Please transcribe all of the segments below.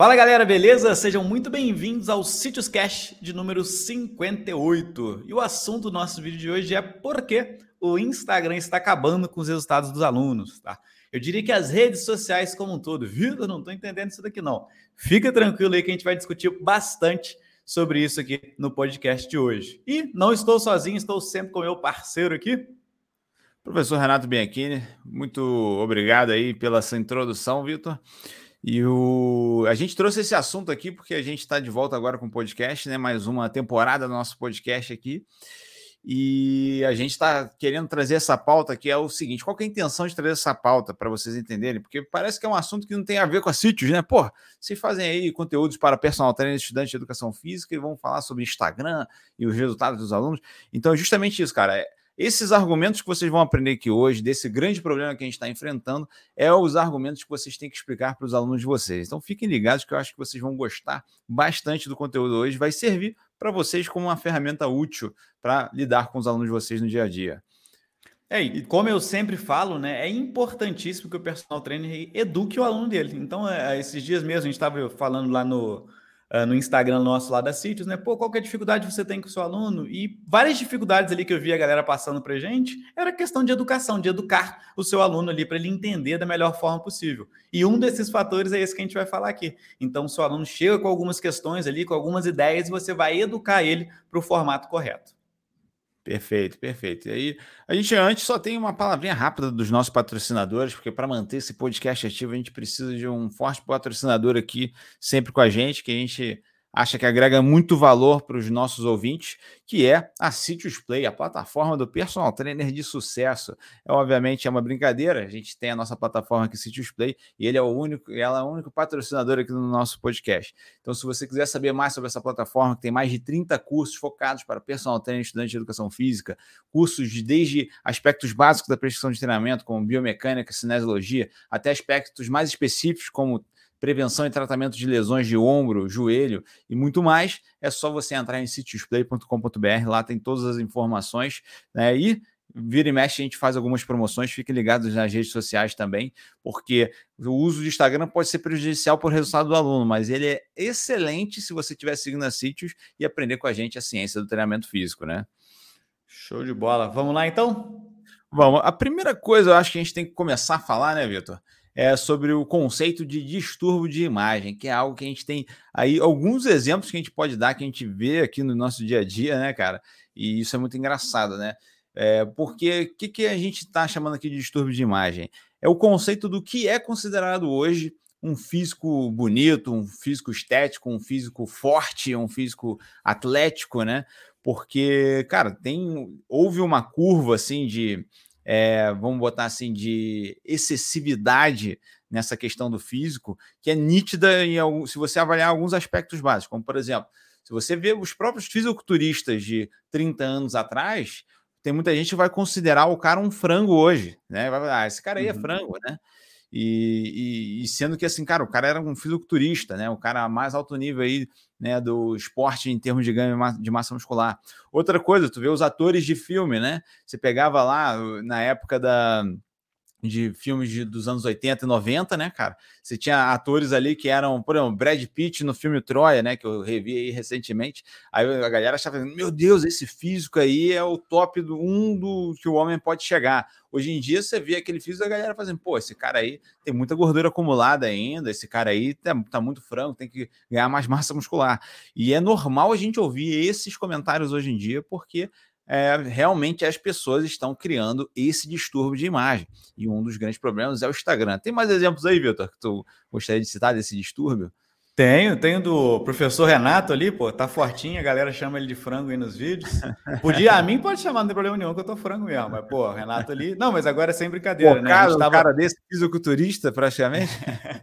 Fala galera, beleza? Sejam muito bem-vindos ao Sítios Cash de número 58. E o assunto do nosso vídeo de hoje é por que o Instagram está acabando com os resultados dos alunos, tá? Eu diria que as redes sociais como um todo, viu? Eu não estou entendendo isso daqui não. Fica tranquilo aí que a gente vai discutir bastante sobre isso aqui no podcast de hoje. E não estou sozinho, estou sempre com meu parceiro aqui. Professor Renato Bianchini, muito obrigado aí pela sua introdução, Vitor. E o... a gente trouxe esse assunto aqui porque a gente está de volta agora com o podcast, né? Mais uma temporada do nosso podcast aqui. E a gente está querendo trazer essa pauta que é o seguinte: qual é a intenção de trazer essa pauta para vocês entenderem? Porque parece que é um assunto que não tem a ver com a sítios, né? Pô, vocês fazem aí conteúdos para personal trainer, estudantes de educação física e vão falar sobre Instagram e os resultados dos alunos. Então, é justamente isso, cara. É esses argumentos que vocês vão aprender aqui hoje, desse grande problema que a gente está enfrentando, é os argumentos que vocês têm que explicar para os alunos de vocês. Então fiquem ligados que eu acho que vocês vão gostar bastante do conteúdo hoje. Vai servir para vocês como uma ferramenta útil para lidar com os alunos de vocês no dia a dia. É, e como eu sempre falo, né, é importantíssimo que o personal trainer eduque o aluno dele. Então, é, esses dias mesmo, a gente estava falando lá no, uh, no Instagram nosso lá da Sítios, né? Pô, qual que é a dificuldade você tem com o seu aluno? E várias dificuldades ali que eu vi a galera passando para gente era questão de educação, de educar o seu aluno ali para ele entender da melhor forma possível. E um desses fatores é esse que a gente vai falar aqui. Então, o seu aluno chega com algumas questões ali, com algumas ideias, e você vai educar ele para o formato correto. Perfeito, perfeito. E aí, a gente antes só tem uma palavrinha rápida dos nossos patrocinadores, porque para manter esse podcast ativo, a gente precisa de um forte patrocinador aqui, sempre com a gente, que a gente acha que agrega muito valor para os nossos ouvintes, que é a Sitius Play, a plataforma do personal trainer de sucesso. É, obviamente é uma brincadeira, a gente tem a nossa plataforma aqui, Sitius Play, e ele é o único, ela é o único patrocinador aqui no nosso podcast. Então, se você quiser saber mais sobre essa plataforma, que tem mais de 30 cursos focados para personal trainer, estudante de educação física, cursos de, desde aspectos básicos da prescrição de treinamento, como biomecânica, cinesiologia, até aspectos mais específicos, como prevenção e tratamento de lesões de ombro, joelho e muito mais, é só você entrar em sitiosplay.com.br, lá tem todas as informações, né? E vira e mexe a gente faz algumas promoções, fiquem ligados nas redes sociais também, porque o uso de Instagram pode ser prejudicial para o resultado do aluno, mas ele é excelente se você estiver seguindo a Sítios e aprender com a gente a ciência do treinamento físico, né? Show de bola. Vamos lá então? Vamos. A primeira coisa eu acho que a gente tem que começar a falar, né, Vitor? É, sobre o conceito de distúrbio de imagem, que é algo que a gente tem aí alguns exemplos que a gente pode dar, que a gente vê aqui no nosso dia a dia, né, cara? E isso é muito engraçado, né? É, porque o que, que a gente está chamando aqui de distúrbio de imagem? É o conceito do que é considerado hoje um físico bonito, um físico estético, um físico forte, um físico atlético, né? Porque, cara, tem houve uma curva assim de é, vamos botar assim, de excessividade nessa questão do físico, que é nítida em algum, se você avaliar alguns aspectos básicos, como por exemplo, se você vê os próprios fisiculturistas de 30 anos atrás, tem muita gente que vai considerar o cara um frango hoje, né? Vai falar, ah, esse cara aí é uhum. frango, né? E, e, e, sendo que assim, cara, o cara era um fisiculturista, né? O cara mais alto nível aí, né, do esporte em termos de ganho de massa muscular. Outra coisa, tu vê os atores de filme, né? Você pegava lá na época da de filmes de, dos anos 80 e 90, né, cara? Você tinha atores ali que eram, por exemplo, Brad Pitt no filme Troia, né, que eu revi recentemente. Aí a galera achava, meu Deus, esse físico aí é o top do um do que o homem pode chegar. Hoje em dia você vê aquele físico da galera fazendo, pô, esse cara aí tem muita gordura acumulada ainda, esse cara aí tá, tá muito frango, tem que ganhar mais massa muscular. E é normal a gente ouvir esses comentários hoje em dia, porque é, realmente as pessoas estão criando esse distúrbio de imagem. E um dos grandes problemas é o Instagram. Tem mais exemplos aí, Vitor, que tu gostaria de citar desse distúrbio? Tenho, tenho do professor Renato ali, pô, tá fortinho, a galera chama ele de frango aí nos vídeos. Podia, a mim pode chamar, não tem problema nenhum, que eu tô frango mesmo, mas, pô, Renato ali. Não, mas agora é sem brincadeira, pô, né? Cara, tava... cara desse fisiculturista, praticamente.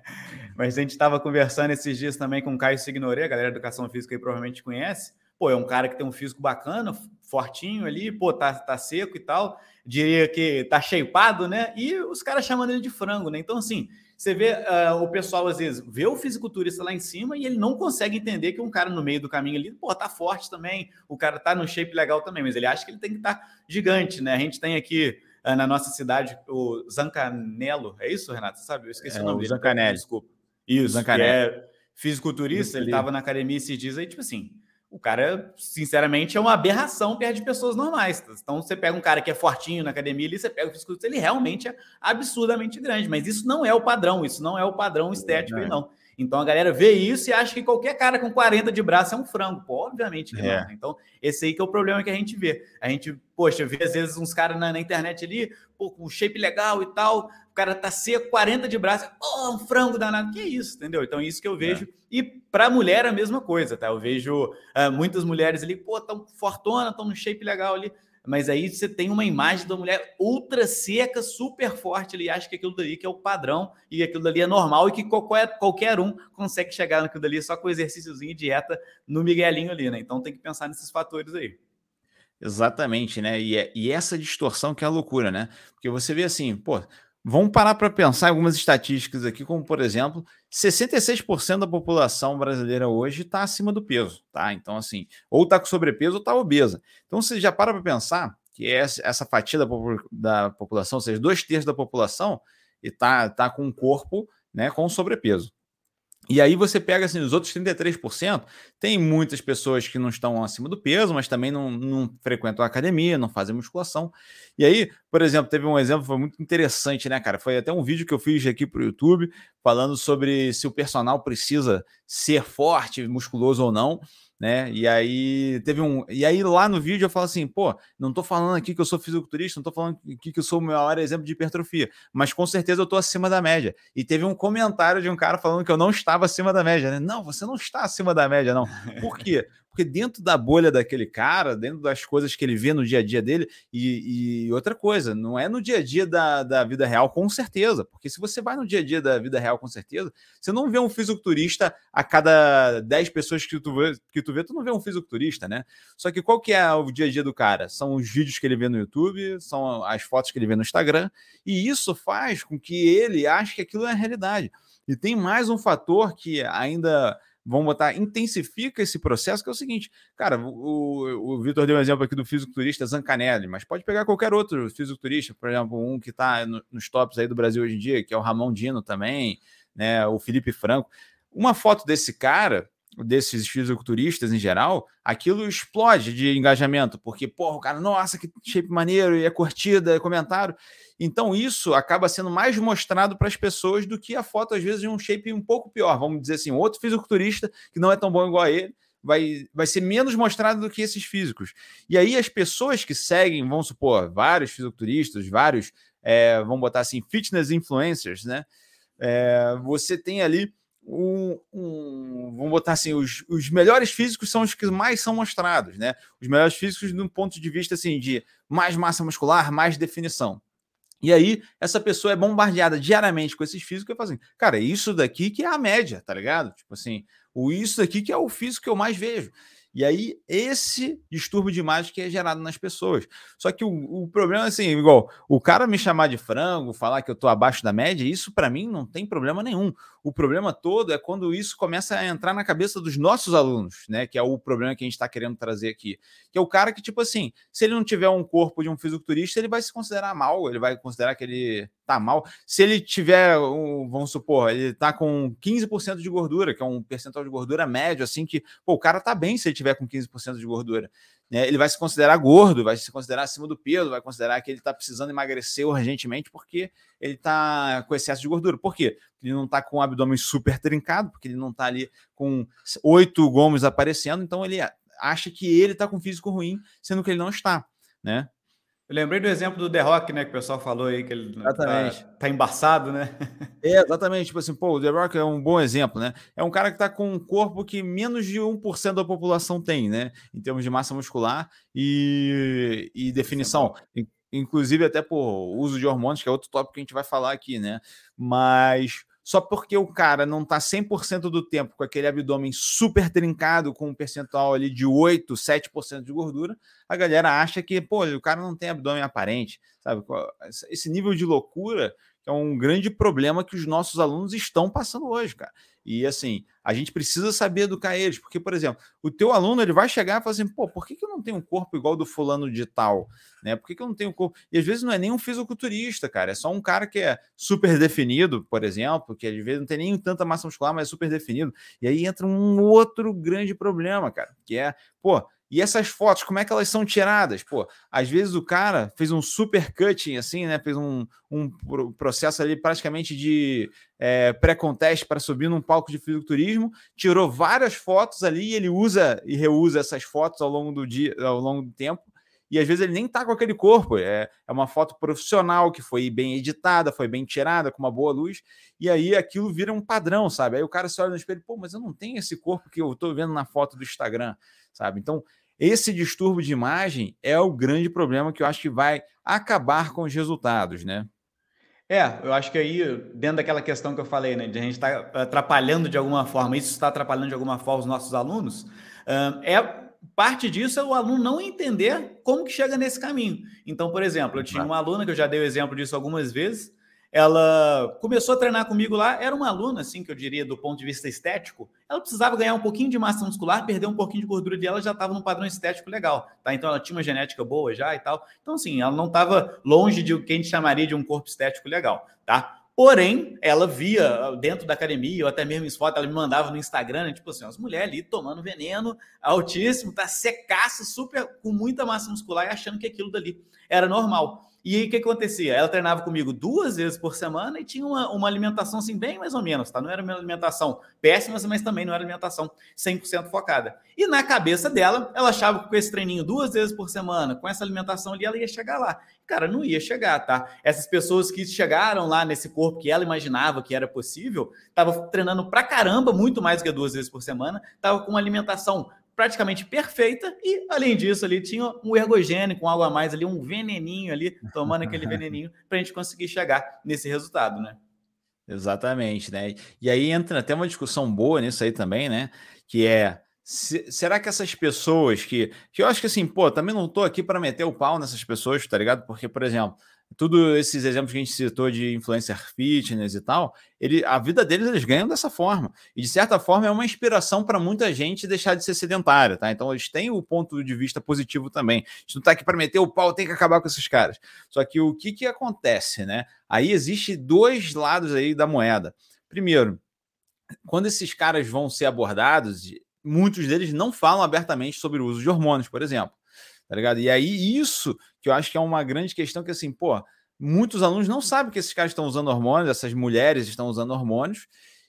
mas a gente estava conversando esses dias também com o Caio Signorê, a galera de educação física aí provavelmente conhece. Pô, é um cara que tem um físico bacana, fortinho ali, pô, tá, tá seco e tal. Diria que tá shapeado, né? E os caras chamando ele de frango, né? Então, assim, você vê uh, o pessoal, às vezes, vê o fisiculturista lá em cima e ele não consegue entender que um cara no meio do caminho ali, pô, tá forte também, o cara tá no shape legal também, mas ele acha que ele tem que estar tá gigante, né? A gente tem aqui uh, na nossa cidade o Zancanello, é isso, Renato? Você sabe? Eu esqueci é, o nome o dele. Zancanelli. Desculpa. Isso, Zancanelli. É fisiculturista, ele tava na academia esses dias aí, tipo assim, o cara, sinceramente, é uma aberração perto de pessoas normais. Então, você pega um cara que é fortinho na academia ali, você pega o fisiculturista, ele realmente é absurdamente grande, mas isso não é o padrão, isso não é o padrão estético, é. não. Então a galera vê isso e acha que qualquer cara com 40 de braço é um frango. Pô, obviamente que é. não. Então, esse aí que é o problema que a gente vê. A gente, poxa, vê às vezes uns caras na, na, internet ali, pô, com shape legal e tal, o cara tá seco, 40 de braço, pô, um frango danado. Que isso, entendeu? Então, isso que eu vejo. É. E para mulher a mesma coisa, tá? Eu vejo uh, muitas mulheres ali, pô, tão fortona, tão no shape legal ali mas aí você tem uma imagem da mulher ultra seca, super forte, ele acha que aquilo dali que é o padrão e aquilo dali é normal e que qualquer, qualquer um consegue chegar naquilo dali só com exercíciozinho e dieta no miguelinho ali, né? Então tem que pensar nesses fatores aí. Exatamente, né? E, é, e essa distorção que é a loucura, né? Porque você vê assim, pô, Vamos parar para pensar algumas estatísticas aqui, como por exemplo, 66% da população brasileira hoje está acima do peso, tá? Então, assim, ou está com sobrepeso ou está obesa. Então, você já para para pensar que essa fatia da, da população, ou seja, dois terços da população, está tá com um corpo né, com sobrepeso. E aí você pega assim, os outros 33%, tem muitas pessoas que não estão acima do peso, mas também não, não frequentam a academia, não fazem musculação. E aí, por exemplo, teve um exemplo foi muito interessante, né, cara? Foi até um vídeo que eu fiz aqui para o YouTube falando sobre se o personal precisa ser forte, musculoso ou não né? E aí teve um. E aí lá no vídeo eu falo assim, pô, não tô falando aqui que eu sou fisiculturista, não tô falando aqui que eu sou o maior exemplo de hipertrofia, mas com certeza eu tô acima da média. E teve um comentário de um cara falando que eu não estava acima da média, né? Não, você não está acima da média, não. Por quê? Porque dentro da bolha daquele cara, dentro das coisas que ele vê no dia a dia dele, e, e, outra coisa, não é no dia a dia da, da vida real, com certeza. Porque se você vai no dia a dia da vida real, com certeza, você não vê um fisiculturista a cada 10 pessoas que tu, vê, que tu vê, tu não vê um fisiculturista, né? Só que qual que é o dia a dia do cara? São os vídeos que ele vê no YouTube, são as fotos que ele vê no Instagram, e isso faz com que ele ache que aquilo é a realidade. E tem mais um fator que ainda vamos botar, intensifica esse processo, que é o seguinte, cara, o, o Vitor deu um exemplo aqui do fisiculturista Zancanelli, mas pode pegar qualquer outro fisiculturista, por exemplo, um que está no, nos tops aí do Brasil hoje em dia, que é o Ramon Dino também, né, o Felipe Franco. Uma foto desse cara, desses fisiculturistas em geral, aquilo explode de engajamento, porque, porra, o cara, nossa, que shape maneiro, e é curtida, é comentário. Então, isso acaba sendo mais mostrado para as pessoas do que a foto, às vezes, de um shape um pouco pior. Vamos dizer assim, outro fisiculturista que não é tão bom igual a ele, vai, vai ser menos mostrado do que esses físicos. E aí, as pessoas que seguem, vamos supor, vários fisiculturistas, vários, é, vamos botar assim, fitness influencers, né? É, você tem ali um, um, vamos botar assim, os, os melhores físicos são os que mais são mostrados, né? Os melhores físicos do ponto de vista assim de mais massa muscular, mais definição. E aí, essa pessoa é bombardeada diariamente com esses físicos e fala assim, cara, isso daqui que é a média, tá ligado? Tipo assim, o isso daqui que é o físico que eu mais vejo. E aí, esse distúrbio de imagem que é gerado nas pessoas. Só que o, o problema é assim, igual, o cara me chamar de frango, falar que eu tô abaixo da média, isso para mim não tem problema nenhum. O problema todo é quando isso começa a entrar na cabeça dos nossos alunos, né? Que é o problema que a gente está querendo trazer aqui. Que é o cara que, tipo assim, se ele não tiver um corpo de um fisiculturista, ele vai se considerar mal, ele vai considerar que ele tá mal. Se ele tiver, vamos supor, ele tá com 15% de gordura, que é um percentual de gordura médio, assim, que pô, o cara tá bem se ele tiver com 15% de gordura. Né? Ele vai se considerar gordo, vai se considerar acima do peso, vai considerar que ele tá precisando emagrecer urgentemente porque ele tá com excesso de gordura. Por quê? Porque ele não tá com o abdômen super trincado, porque ele não tá ali com oito gomos aparecendo, então ele acha que ele tá com físico ruim, sendo que ele não está, né? Eu lembrei do exemplo do The Rock, né? Que o pessoal falou aí que ele tá, exatamente. Tá, tá embaçado, né? É, exatamente. Tipo assim, pô, o The Rock é um bom exemplo, né? É um cara que tá com um corpo que menos de 1% da população tem, né? Em termos de massa muscular e, e definição. Inclusive, até por uso de hormônios, que é outro tópico que a gente vai falar aqui, né? Mas só porque o cara não está 100% do tempo com aquele abdômen super trincado, com um percentual ali de 8, 7% de gordura, a galera acha que, pô, o cara não tem abdômen aparente, sabe? Esse nível de loucura é um grande problema que os nossos alunos estão passando hoje, cara. E assim, a gente precisa saber educar eles, porque, por exemplo, o teu aluno ele vai chegar e falar assim: pô, por que, que eu não tenho um corpo igual do fulano de tal? Né? Por que, que eu não tenho um corpo? E às vezes não é nem um fisiculturista, cara, é só um cara que é super definido, por exemplo, que às vezes não tem nem tanta massa muscular, mas é super definido. E aí entra um outro grande problema, cara, que é, pô, e essas fotos, como é que elas são tiradas? Pô, às vezes o cara fez um super cutting, assim, né? Fez um, um processo ali praticamente de é, pré-conteste para subir num palco de fisiculturismo, tirou várias fotos ali e ele usa e reusa essas fotos ao longo do dia, ao longo do tempo. E às vezes ele nem tá com aquele corpo, é, é uma foto profissional que foi bem editada, foi bem tirada, com uma boa luz, e aí aquilo vira um padrão, sabe? Aí o cara se olha no espelho, pô, mas eu não tenho esse corpo que eu tô vendo na foto do Instagram sabe? Então, esse distúrbio de imagem é o grande problema que eu acho que vai acabar com os resultados, né? É, eu acho que aí, dentro daquela questão que eu falei, né, de a gente estar tá atrapalhando de alguma forma, isso está atrapalhando de alguma forma os nossos alunos, é parte disso é o aluno não entender como que chega nesse caminho. Então, por exemplo, eu tinha uma aluna que eu já dei o exemplo disso algumas vezes, ela começou a treinar comigo lá, era uma aluna, assim, que eu diria, do ponto de vista estético, ela precisava ganhar um pouquinho de massa muscular, perder um pouquinho de gordura dela, já estava num padrão estético legal, tá? Então ela tinha uma genética boa já e tal. Então, assim, ela não estava longe de o que a gente chamaria de um corpo estético legal, tá? Porém, ela via dentro da academia, ou até mesmo em fotos, ela me mandava no Instagram, né? tipo assim, as mulheres ali tomando veneno altíssimo, tá secaça, super, com muita massa muscular e achando que aquilo dali era normal. E aí o que acontecia? Ela treinava comigo duas vezes por semana e tinha uma, uma alimentação assim, bem mais ou menos, tá? Não era uma alimentação péssima, mas também não era alimentação 100% focada. E na cabeça dela, ela achava que com esse treininho duas vezes por semana, com essa alimentação ali, ela ia chegar lá. Cara, não ia chegar, tá? Essas pessoas que chegaram lá nesse corpo que ela imaginava que era possível, estavam treinando pra caramba, muito mais do que duas vezes por semana, estavam com uma alimentação praticamente perfeita e, além disso, ali tinha um ergogênico, um algo a mais ali, um veneninho ali, tomando aquele veneninho para a gente conseguir chegar nesse resultado, né? Exatamente, né? E aí entra até uma discussão boa nisso aí também, né? Que é se, será que essas pessoas que. Que eu acho que assim, pô, também não tô aqui para meter o pau nessas pessoas, tá ligado? Porque, por exemplo, tudo esses exemplos que a gente citou de influencer fitness e tal, ele, a vida deles eles ganham dessa forma. E de certa forma é uma inspiração para muita gente deixar de ser sedentária, tá? Então eles têm o ponto de vista positivo também. A gente não está aqui para meter o pau, tem que acabar com esses caras. Só que o que, que acontece, né? Aí existe dois lados aí da moeda. Primeiro, quando esses caras vão ser abordados, muitos deles não falam abertamente sobre o uso de hormônios, por exemplo tá ligado? E aí, isso que eu acho que é uma grande questão que, assim, pô, muitos alunos não sabem que esses caras estão usando hormônios, essas mulheres estão usando hormônios,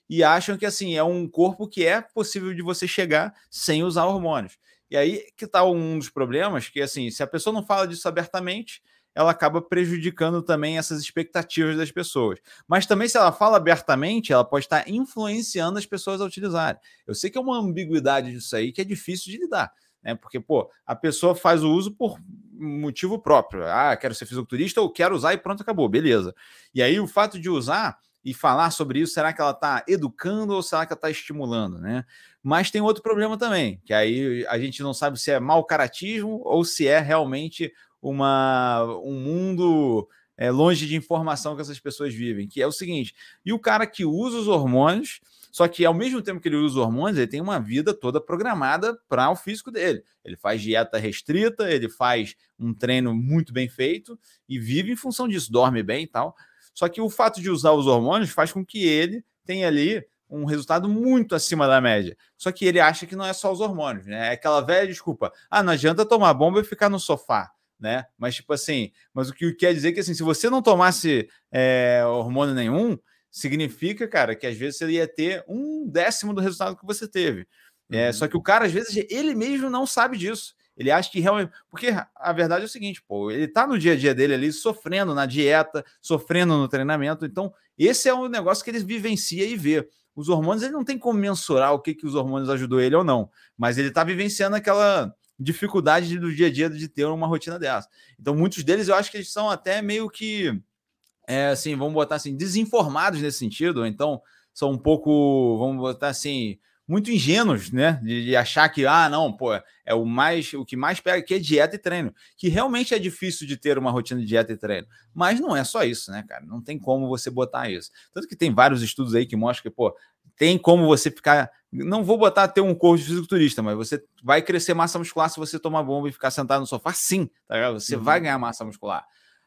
e acham que, assim, é um corpo que é possível de você chegar sem usar hormônios. E aí que tá um dos problemas, que, assim, se a pessoa não fala disso abertamente, ela acaba prejudicando também essas expectativas das pessoas. Mas também, se ela fala abertamente, ela pode estar influenciando as pessoas a utilizarem. Eu sei que é uma ambiguidade disso aí que é difícil de lidar né? Porque, pô, a pessoa faz o uso por motivo próprio. Ah, quero ser fisiculturista ou quero usar e pronto, acabou, beleza. E aí o fato de usar e falar sobre isso, será que ela está educando ou será que ela está estimulando, né? Mas tem outro problema também, que aí a gente não sabe se é mau caratismo ou se é realmente uma, um mundo é, longe de informação que essas pessoas vivem, que é o seguinte: e o cara que usa os hormônios só que ao mesmo tempo que ele usa hormônios, ele tem uma vida toda programada para o físico dele. Ele faz dieta restrita, ele faz um treino muito bem feito e vive em função disso, dorme bem e tal. Só que o fato de usar os hormônios faz com que ele tenha ali um resultado muito acima da média. Só que ele acha que não é só os hormônios, né? É aquela velha desculpa. Ah, não adianta tomar bomba e ficar no sofá, né? Mas, tipo assim, mas o que quer dizer é que assim, se você não tomasse é, hormônio nenhum, significa, cara, que às vezes você ia ter um décimo do resultado que você teve. É, uhum. Só que o cara, às vezes, ele mesmo não sabe disso. Ele acha que realmente. Porque a verdade é o seguinte, pô, ele tá no dia a dia dele ali, sofrendo na dieta, sofrendo no treinamento. Então, esse é um negócio que ele vivencia e vê. Os hormônios, ele não tem como mensurar o que, que os hormônios ajudou ele ou não, mas ele tá vivenciando aquela dificuldade do dia a dia de ter uma rotina dessa. Então, muitos deles eu acho que eles são até meio que é, assim, vamos botar assim, desinformados nesse sentido, ou então são um pouco, vamos botar assim, muito ingênuos, né? De, de, achar que, ah, não, pô, é o mais, o que mais pega aqui é dieta e treino. Que realmente é difícil de ter uma rotina de dieta e treino. Mas não é só isso, né, cara? Não tem como você botar isso. Tanto que tem vários estudos aí que mostram que, pô, tem como você ficar. Não vou botar ter um corpo de fisiculturista, mas você vai crescer massa muscular se você tomar bomba e ficar sentado no sofá, sim, tá Você uhum. vai ganhar massa muscular.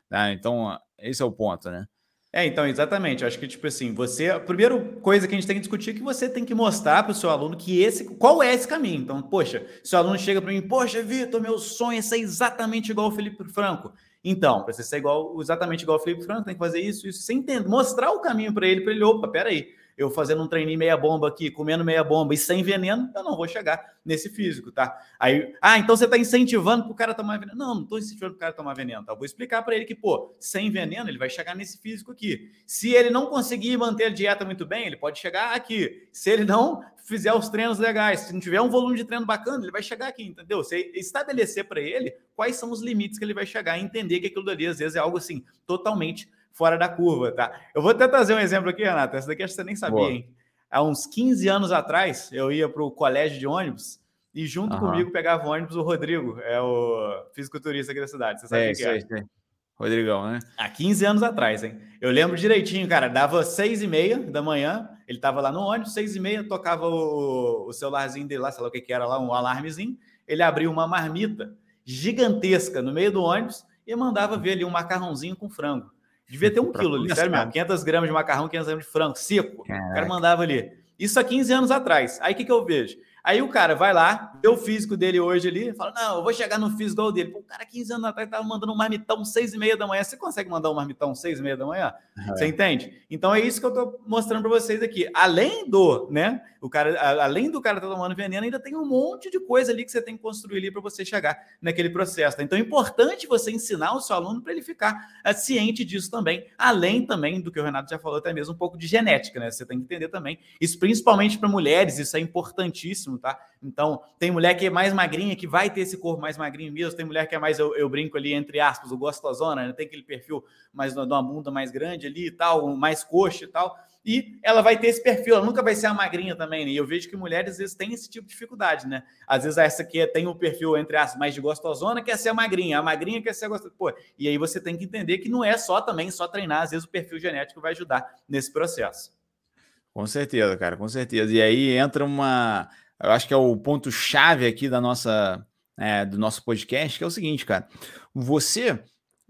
Né? Então, esse é o ponto, né? É, então, exatamente. Eu acho que, tipo assim, você. A primeira coisa que a gente tem que discutir é que você tem que mostrar para o seu aluno que esse. Qual é esse caminho? Então, poxa, se o aluno chega para mim, poxa, Vitor, meu sonho é ser exatamente igual ao Felipe Franco. Então, para você ser igual, exatamente igual ao Felipe Franco, tem que fazer isso, isso. Você entende? Mostrar o caminho para ele, para ele, opa, peraí eu fazendo um treininho meia bomba aqui, comendo meia bomba e sem veneno, eu não vou chegar nesse físico, tá? Aí, ah, então você está incentivando para o cara tomar veneno. Não, não estou incentivando para o cara tomar veneno, tá? Eu vou explicar para ele que, pô, sem veneno ele vai chegar nesse físico aqui. Se ele não conseguir manter a dieta muito bem, ele pode chegar aqui. Se ele não fizer os treinos legais, se não tiver um volume de treino bacana, ele vai chegar aqui, entendeu? Você estabelecer para ele quais são os limites que ele vai chegar entender que aquilo dali, às vezes, é algo assim, totalmente fora da curva, tá? Eu vou até trazer um exemplo aqui, Renato. Essa daqui acho que você nem sabia, Boa. hein? Há uns 15 anos atrás, eu ia para o colégio de ônibus e junto uhum. comigo pegava o ônibus o Rodrigo, é o fisiculturista aqui da cidade. Você sabe é, quem é? é. Rodrigão, né? Há 15 anos atrás, hein? Eu lembro direitinho, cara. Dava seis e meia da manhã, ele tava lá no ônibus, seis e meia, tocava o, o celularzinho dele lá, sei lá o que, que era lá, um alarmezinho. Ele abriu uma marmita gigantesca no meio do ônibus e mandava ver ali um macarrãozinho com frango. Devia ter um quilo ali, sério mesmo. 500 gramas de macarrão, 500 gramas de frango seco. Caraca. O cara mandava ali. Isso há 15 anos atrás. Aí o que, que eu vejo? Aí o cara vai lá, vê o físico dele hoje ali, fala: Não, eu vou chegar no físico igual dele. Pô, o cara, 15 anos atrás, estava mandando um marmitão 6 e meia da manhã. Você consegue mandar um marmitão 6 e meia da manhã? É. Você entende? Então é isso que eu estou mostrando para vocês aqui. Além do, né? O cara, além do cara estar tá tomando veneno, ainda tem um monte de coisa ali que você tem que construir ali para você chegar naquele processo. Tá? Então é importante você ensinar o seu aluno para ele ficar é, ciente disso também. Além também do que o Renato já falou, até mesmo um pouco de genética, né? Você tem que entender também. Isso principalmente para mulheres, isso é importantíssimo, tá? Então, tem mulher que é mais magrinha, que vai ter esse corpo mais magrinho mesmo, tem mulher que é mais, eu, eu brinco ali, entre aspas, o gostosona, né? tem aquele perfil mais de uma bunda mais grande ali e tal, mais coxa e tal, e ela vai ter esse perfil, ela nunca vai ser a magrinha também, né? E eu vejo que mulheres às vezes têm esse tipo de dificuldade, né? Às vezes essa aqui tem o perfil, entre aspas, mais de gostosona, quer ser a magrinha, a magrinha quer ser a gostosa. Pô, e aí você tem que entender que não é só também, só treinar, às vezes o perfil genético vai ajudar nesse processo. Com certeza, cara, com certeza. E aí entra uma eu acho que é o ponto chave aqui da nossa é, do nosso podcast, que é o seguinte, cara. Você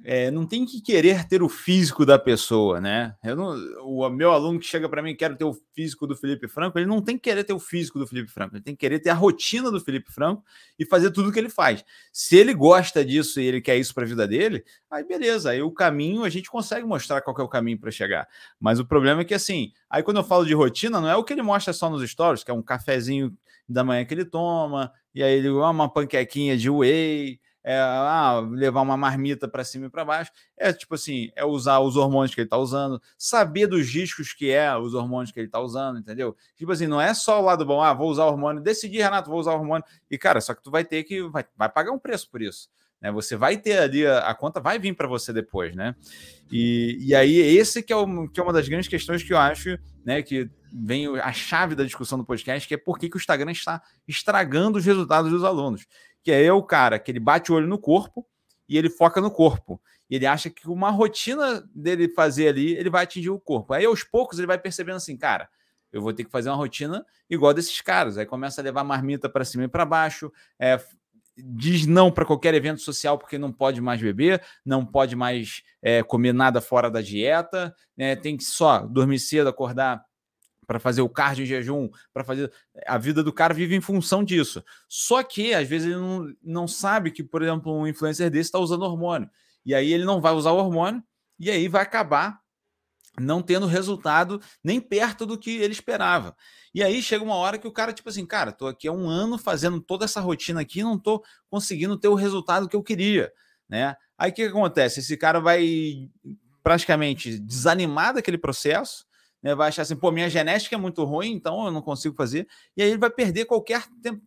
é, não tem que querer ter o físico da pessoa, né? Não, o meu aluno que chega para mim quer ter o físico do Felipe Franco, ele não tem que querer ter o físico do Felipe Franco, ele tem que querer ter a rotina do Felipe Franco e fazer tudo o que ele faz. Se ele gosta disso e ele quer isso para a vida dele, aí beleza, aí o caminho a gente consegue mostrar qual é o caminho para chegar. Mas o problema é que assim, aí quando eu falo de rotina, não é o que ele mostra só nos stories, que é um cafezinho da manhã que ele toma, e aí ele uma panquequinha de whey, é, ah, levar uma marmita para cima e para baixo. É tipo assim, é usar os hormônios que ele está usando, saber dos riscos que é os hormônios que ele está usando, entendeu? Tipo assim, não é só o lado bom, ah, vou usar hormônio, decidi, Renato, vou usar hormônio. E cara, só que tu vai ter que vai, vai pagar um preço por isso. Né? Você vai ter ali a, a conta, vai vir para você depois, né? E, e aí, esse que é, o, que é uma das grandes questões que eu acho, né? Que vem a chave da discussão do podcast, que é por que, que o Instagram está estragando os resultados dos alunos que é o cara que ele bate o olho no corpo e ele foca no corpo. E ele acha que uma rotina dele fazer ali, ele vai atingir o corpo. Aí aos poucos ele vai percebendo assim, cara, eu vou ter que fazer uma rotina igual desses caras. Aí começa a levar marmita para cima e para baixo, é, diz não para qualquer evento social porque não pode mais beber, não pode mais é, comer nada fora da dieta, né, tem que só dormir cedo, acordar para fazer o cardio em jejum, para fazer. A vida do cara vive em função disso. Só que, às vezes, ele não, não sabe que, por exemplo, um influencer desse está usando hormônio. E aí ele não vai usar o hormônio, e aí vai acabar não tendo resultado nem perto do que ele esperava. E aí chega uma hora que o cara, tipo assim, cara, tô aqui há um ano fazendo toda essa rotina aqui não tô conseguindo ter o resultado que eu queria, né? Aí o que acontece? Esse cara vai praticamente desanimar daquele processo, né, vai achar assim, pô, minha genética é muito ruim, então eu não consigo fazer, e aí ele vai perder qualquer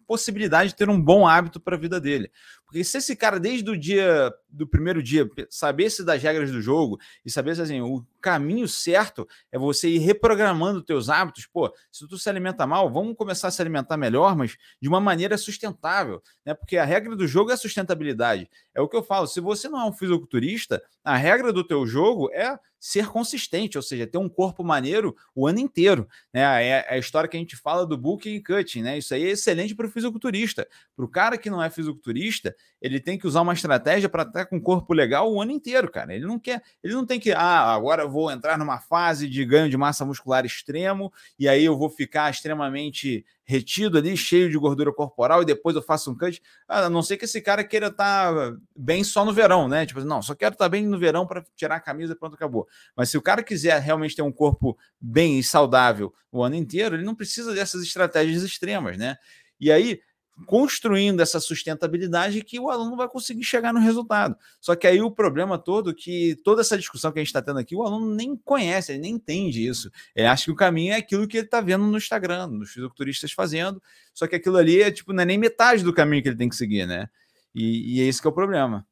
possibilidade de ter um bom hábito para a vida dele. Porque se esse cara, desde o dia do primeiro dia, sabesse das regras do jogo e sabesse assim, o caminho certo é você ir reprogramando teus hábitos. Pô, se tu se alimenta mal, vamos começar a se alimentar melhor, mas de uma maneira sustentável, né? Porque a regra do jogo é a sustentabilidade. É o que eu falo, se você não é um fisiculturista, a regra do teu jogo é ser consistente, ou seja, ter um corpo maneiro o ano inteiro. Né? É, é a história que a gente fala do booking e cutting, né? Isso aí é excelente para o fisiculturista. Para o cara que não é fisiculturista, ele tem que usar uma estratégia para estar com um corpo legal o ano inteiro, cara. Ele não quer, ele não tem que, ah, agora vou entrar numa fase de ganho de massa muscular extremo e aí eu vou ficar extremamente retido ali, cheio de gordura corporal, e depois eu faço um cut. A não ser que esse cara queira estar tá bem só no verão, né? Tipo, não, só quero estar tá bem no verão para tirar a camisa e pronto, acabou. Mas se o cara quiser realmente ter um corpo bem e saudável o ano inteiro, ele não precisa dessas estratégias extremas, né? E aí, construindo essa sustentabilidade que o aluno vai conseguir chegar no resultado. Só que aí o problema todo que toda essa discussão que a gente está tendo aqui, o aluno nem conhece, ele nem entende isso. Ele acha que o caminho é aquilo que ele está vendo no Instagram, nos fisiculturistas fazendo, só que aquilo ali é tipo, não é nem metade do caminho que ele tem que seguir, né? E, e é esse que é o problema.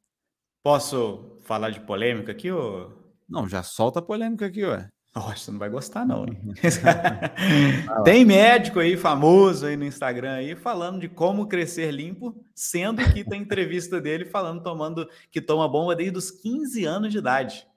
Posso falar de polêmica aqui, ou... Não, já solta a polêmica aqui, ué. Nossa, não vai gostar, não. Tem médico aí famoso aí no Instagram aí falando de como crescer limpo, sendo que tem entrevista dele falando tomando que toma bomba desde os 15 anos de idade.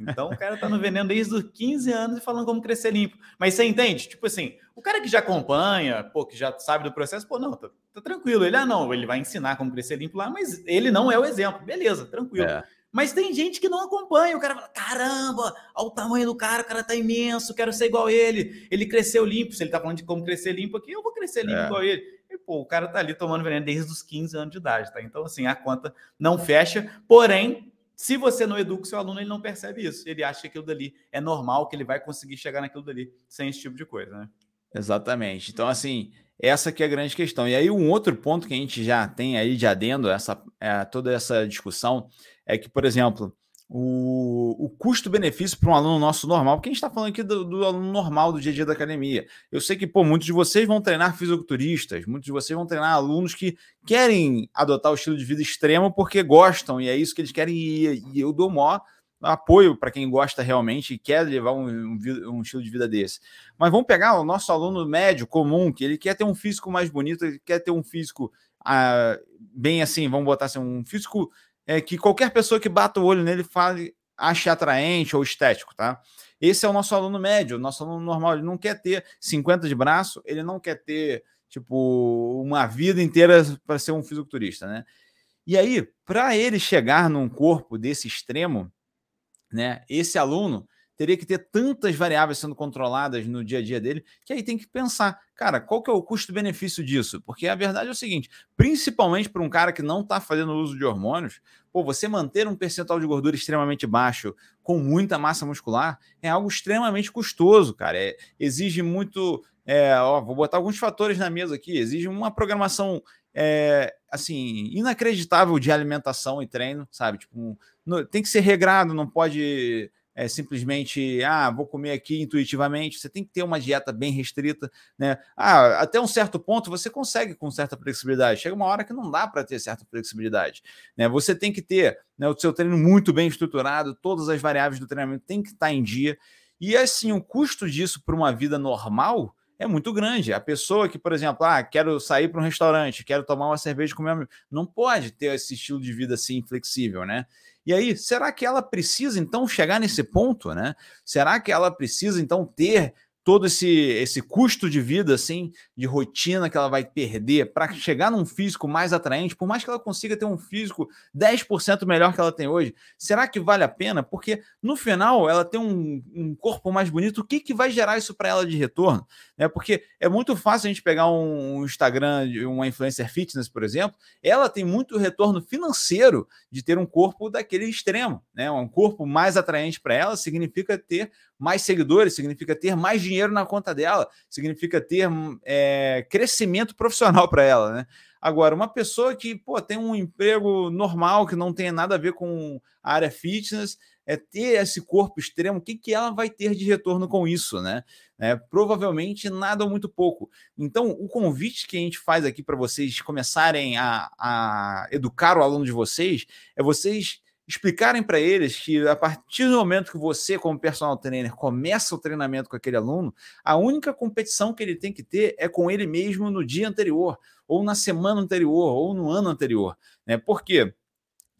Então o cara tá no veneno desde os 15 anos e falando como crescer limpo. Mas você entende? Tipo assim, o cara que já acompanha, pô, que já sabe do processo, pô, não, tá, tá tranquilo. Ele, ah, não, ele vai ensinar como crescer limpo lá, mas ele não é o exemplo. Beleza, tranquilo. É. Mas tem gente que não acompanha. O cara fala: caramba, olha o tamanho do cara, o cara tá imenso, quero ser igual ele. Ele cresceu limpo. Se ele tá falando de como crescer limpo aqui, eu vou crescer limpo é. igual ele. E, pô, o cara tá ali tomando veneno desde os 15 anos de idade, tá? Então, assim, a conta não fecha. Porém, se você não educa o seu aluno, ele não percebe isso. Ele acha que aquilo dali é normal, que ele vai conseguir chegar naquilo dali sem esse tipo de coisa, né? Exatamente. Então, assim, essa que é a grande questão. E aí, um outro ponto que a gente já tem aí de adendo, essa, é, toda essa discussão, é que, por exemplo, o, o custo-benefício para um aluno nosso normal, porque a gente está falando aqui do, do, aluno normal do dia a dia da academia. Eu sei que, pô, muitos de vocês vão treinar fisiculturistas, muitos de vocês vão treinar alunos que querem adotar o estilo de vida extremo porque gostam, e é isso que eles querem, e, e eu dou maior apoio para quem gosta realmente e quer levar um, um, um, estilo de vida desse. Mas vamos pegar o nosso aluno médio, comum, que ele quer ter um físico mais bonito, ele quer ter um físico ah, bem assim, vamos botar assim, um físico é, que qualquer pessoa que bata o olho nele fale, ache atraente ou estético, tá? Esse é o nosso aluno médio, o nosso aluno normal, ele não quer ter 50 de braço, ele não quer ter, tipo, uma vida inteira para ser um fisiculturista, né? E aí, para ele chegar num corpo desse extremo, né? Esse aluno teria que ter tantas variáveis sendo controladas no dia a dia dele, que aí tem que pensar, cara, qual que é o custo-benefício disso? Porque a verdade é o seguinte, principalmente para um cara que não está fazendo uso de hormônios, pô, você manter um percentual de gordura extremamente baixo com muita massa muscular é algo extremamente custoso, cara. É, exige muito, é, ó, vou botar alguns fatores na mesa aqui, exige uma programação é, assim, inacreditável de alimentação e treino, sabe? Tipo, no, tem que ser regrado, não pode é, simplesmente, ah, vou comer aqui intuitivamente. Você tem que ter uma dieta bem restrita, né? Ah, até um certo ponto você consegue com certa flexibilidade. Chega uma hora que não dá para ter certa flexibilidade, né? Você tem que ter né, o seu treino muito bem estruturado, todas as variáveis do treinamento tem que estar em dia. E assim, o custo disso para uma vida normal é muito grande. A pessoa que, por exemplo, ah, quero sair para um restaurante, quero tomar uma cerveja com meu amigo, não pode ter esse estilo de vida assim flexível, né? E aí, será que ela precisa então chegar nesse ponto, né? Será que ela precisa então ter todo esse, esse custo de vida, assim, de rotina que ela vai perder para chegar num físico mais atraente, por mais que ela consiga ter um físico 10% melhor que ela tem hoje, será que vale a pena? Porque no final ela tem um, um corpo mais bonito, o que, que vai gerar isso para ela de retorno? É porque é muito fácil a gente pegar um, um Instagram uma influencer fitness, por exemplo, ela tem muito retorno financeiro de ter um corpo daquele extremo, né? Um corpo mais atraente para ela significa ter mais seguidores, significa ter mais dinheiro dinheiro na conta dela, significa ter é, crescimento profissional para ela, né? Agora, uma pessoa que pô, tem um emprego normal, que não tem nada a ver com a área fitness, é ter esse corpo extremo, o que, que ela vai ter de retorno com isso, né? É, provavelmente nada ou muito pouco. Então, o convite que a gente faz aqui para vocês começarem a, a educar o aluno de vocês é vocês explicarem para eles que a partir do momento que você, como personal trainer, começa o treinamento com aquele aluno, a única competição que ele tem que ter é com ele mesmo no dia anterior, ou na semana anterior, ou no ano anterior. Né? Por quê?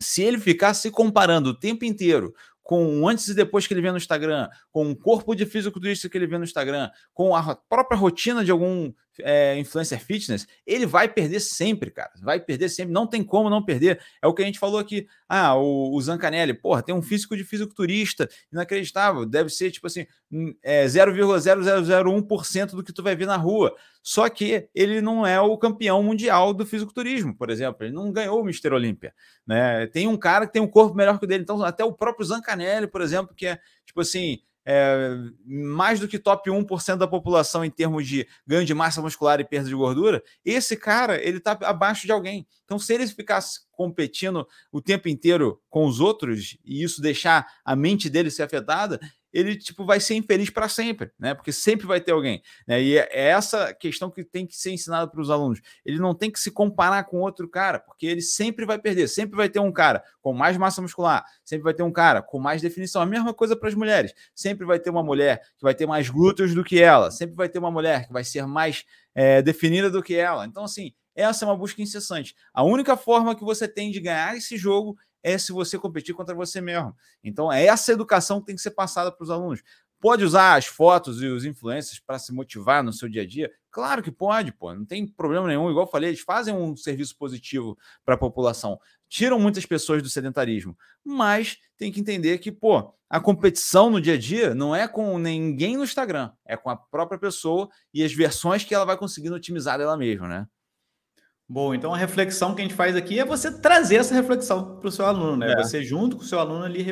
Se ele ficar se comparando o tempo inteiro com antes e depois que ele vê no Instagram, com o corpo de fisiculturista que ele vê no Instagram, com a própria rotina de algum é, influencer fitness, ele vai perder sempre, cara. Vai perder sempre. Não tem como não perder. É o que a gente falou aqui. Ah, o, o Zancanelli, porra, tem um físico de fisiculturista inacreditável. Deve ser, tipo assim, hum, é, 0,0001% do que tu vai ver na rua. Só que ele não é o campeão mundial do fisiculturismo, por exemplo. Ele não ganhou o Mister Olímpia. Né? Tem um cara que tem um corpo melhor que o dele. Então, até o próprio Zancanelli, por exemplo, que é, tipo assim, é, mais do que top 1% da população em termos de ganho de massa muscular e perda de gordura, esse cara ele está abaixo de alguém. Então, se ele ficasse competindo o tempo inteiro com os outros e isso deixar a mente dele ser afetada, ele tipo vai ser infeliz para sempre, né? Porque sempre vai ter alguém, né? E é, é essa questão que tem que ser ensinada para os alunos. Ele não tem que se comparar com outro cara, porque ele sempre vai perder, sempre vai ter um cara com mais massa muscular, sempre vai ter um cara com mais definição. A mesma coisa para as mulheres. Sempre vai ter uma mulher que vai ter mais glúteos do que ela, sempre vai ter uma mulher que vai ser mais é, definida do que ela. Então, assim, essa é uma busca incessante. A única forma que você tem de ganhar esse jogo é se você competir contra você mesmo. Então, é essa educação que tem que ser passada para os alunos. Pode usar as fotos e os influencers para se motivar no seu dia a dia? Claro que pode, pô, não tem problema nenhum. Igual eu falei, eles fazem um serviço positivo para a população, tiram muitas pessoas do sedentarismo, mas tem que entender que, pô, a competição no dia a dia não é com ninguém no Instagram, é com a própria pessoa e as versões que ela vai conseguindo otimizar dela mesma, né? Bom, então a reflexão que a gente faz aqui é você trazer essa reflexão para o seu aluno, né? É. Você junto com o seu aluno ali